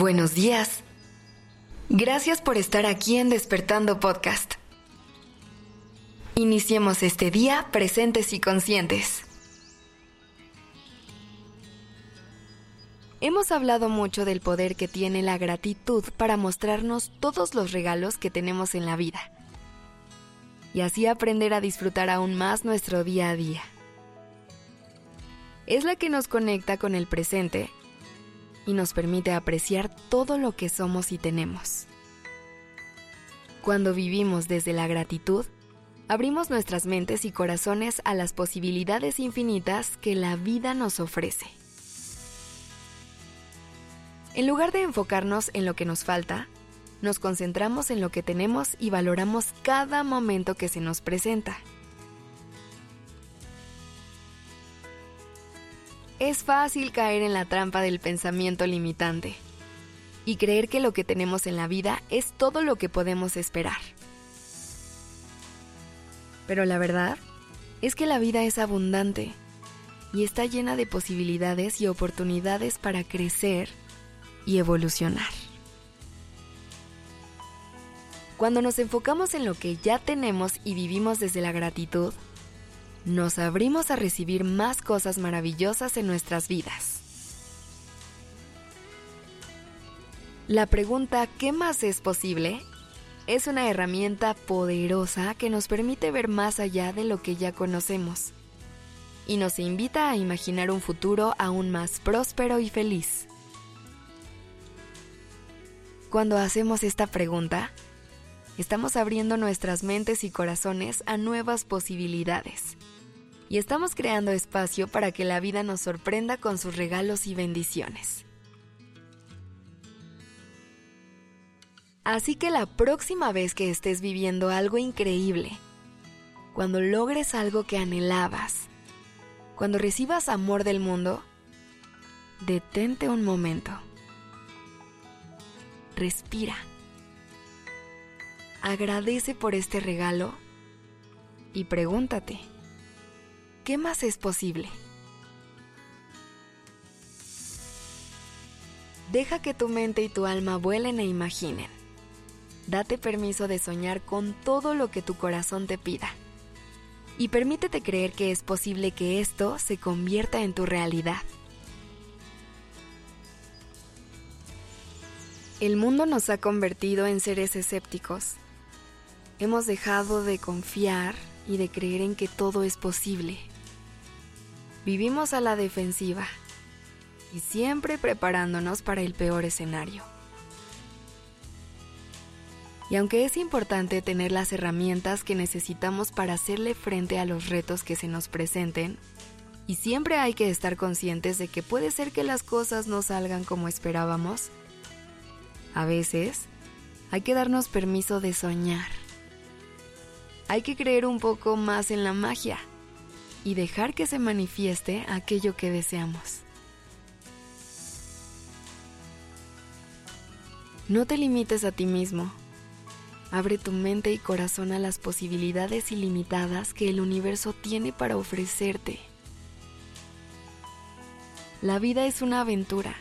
Buenos días. Gracias por estar aquí en Despertando Podcast. Iniciemos este día presentes y conscientes. Hemos hablado mucho del poder que tiene la gratitud para mostrarnos todos los regalos que tenemos en la vida y así aprender a disfrutar aún más nuestro día a día. Es la que nos conecta con el presente y nos permite apreciar todo lo que somos y tenemos. Cuando vivimos desde la gratitud, abrimos nuestras mentes y corazones a las posibilidades infinitas que la vida nos ofrece. En lugar de enfocarnos en lo que nos falta, nos concentramos en lo que tenemos y valoramos cada momento que se nos presenta. Es fácil caer en la trampa del pensamiento limitante y creer que lo que tenemos en la vida es todo lo que podemos esperar. Pero la verdad es que la vida es abundante y está llena de posibilidades y oportunidades para crecer y evolucionar. Cuando nos enfocamos en lo que ya tenemos y vivimos desde la gratitud, nos abrimos a recibir más cosas maravillosas en nuestras vidas. La pregunta ¿qué más es posible? es una herramienta poderosa que nos permite ver más allá de lo que ya conocemos y nos invita a imaginar un futuro aún más próspero y feliz. Cuando hacemos esta pregunta, estamos abriendo nuestras mentes y corazones a nuevas posibilidades y estamos creando espacio para que la vida nos sorprenda con sus regalos y bendiciones. Así que la próxima vez que estés viviendo algo increíble, cuando logres algo que anhelabas, cuando recibas amor del mundo, detente un momento. Respira. Agradece por este regalo y pregúntate, ¿qué más es posible? Deja que tu mente y tu alma vuelen e imaginen. Date permiso de soñar con todo lo que tu corazón te pida. Y permítete creer que es posible que esto se convierta en tu realidad. El mundo nos ha convertido en seres escépticos. Hemos dejado de confiar y de creer en que todo es posible. Vivimos a la defensiva y siempre preparándonos para el peor escenario. Y aunque es importante tener las herramientas que necesitamos para hacerle frente a los retos que se nos presenten, y siempre hay que estar conscientes de que puede ser que las cosas no salgan como esperábamos, a veces hay que darnos permiso de soñar. Hay que creer un poco más en la magia y dejar que se manifieste aquello que deseamos. No te limites a ti mismo. Abre tu mente y corazón a las posibilidades ilimitadas que el universo tiene para ofrecerte. La vida es una aventura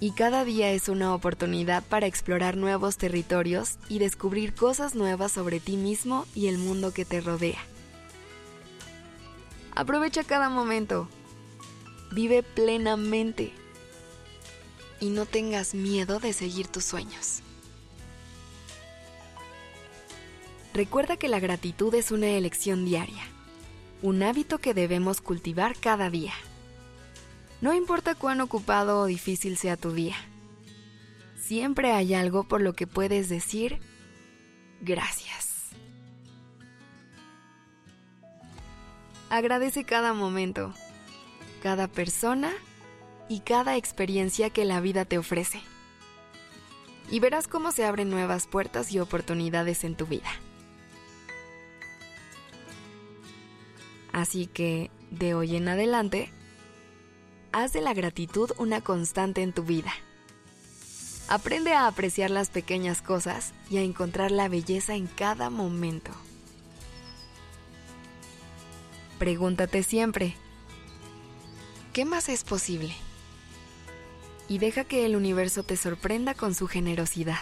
y cada día es una oportunidad para explorar nuevos territorios y descubrir cosas nuevas sobre ti mismo y el mundo que te rodea. Aprovecha cada momento. Vive plenamente. Y no tengas miedo de seguir tus sueños. Recuerda que la gratitud es una elección diaria, un hábito que debemos cultivar cada día. No importa cuán ocupado o difícil sea tu día, siempre hay algo por lo que puedes decir gracias. Agradece cada momento, cada persona y cada experiencia que la vida te ofrece. Y verás cómo se abren nuevas puertas y oportunidades en tu vida. Así que, de hoy en adelante, haz de la gratitud una constante en tu vida. Aprende a apreciar las pequeñas cosas y a encontrar la belleza en cada momento. Pregúntate siempre, ¿qué más es posible? y deja que el universo te sorprenda con su generosidad.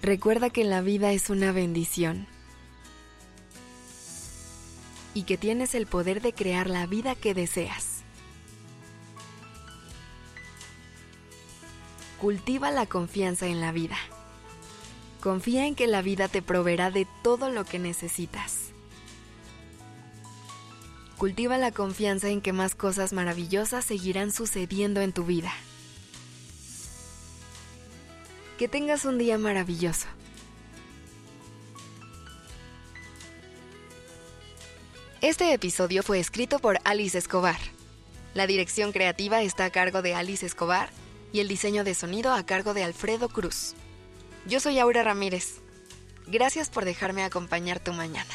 Recuerda que la vida es una bendición y que tienes el poder de crear la vida que deseas. Cultiva la confianza en la vida. Confía en que la vida te proveerá de todo lo que necesitas. Cultiva la confianza en que más cosas maravillosas seguirán sucediendo en tu vida. Que tengas un día maravilloso. Este episodio fue escrito por Alice Escobar. La dirección creativa está a cargo de Alice Escobar y el diseño de sonido a cargo de Alfredo Cruz. Yo soy Aura Ramírez. Gracias por dejarme acompañar tu mañana.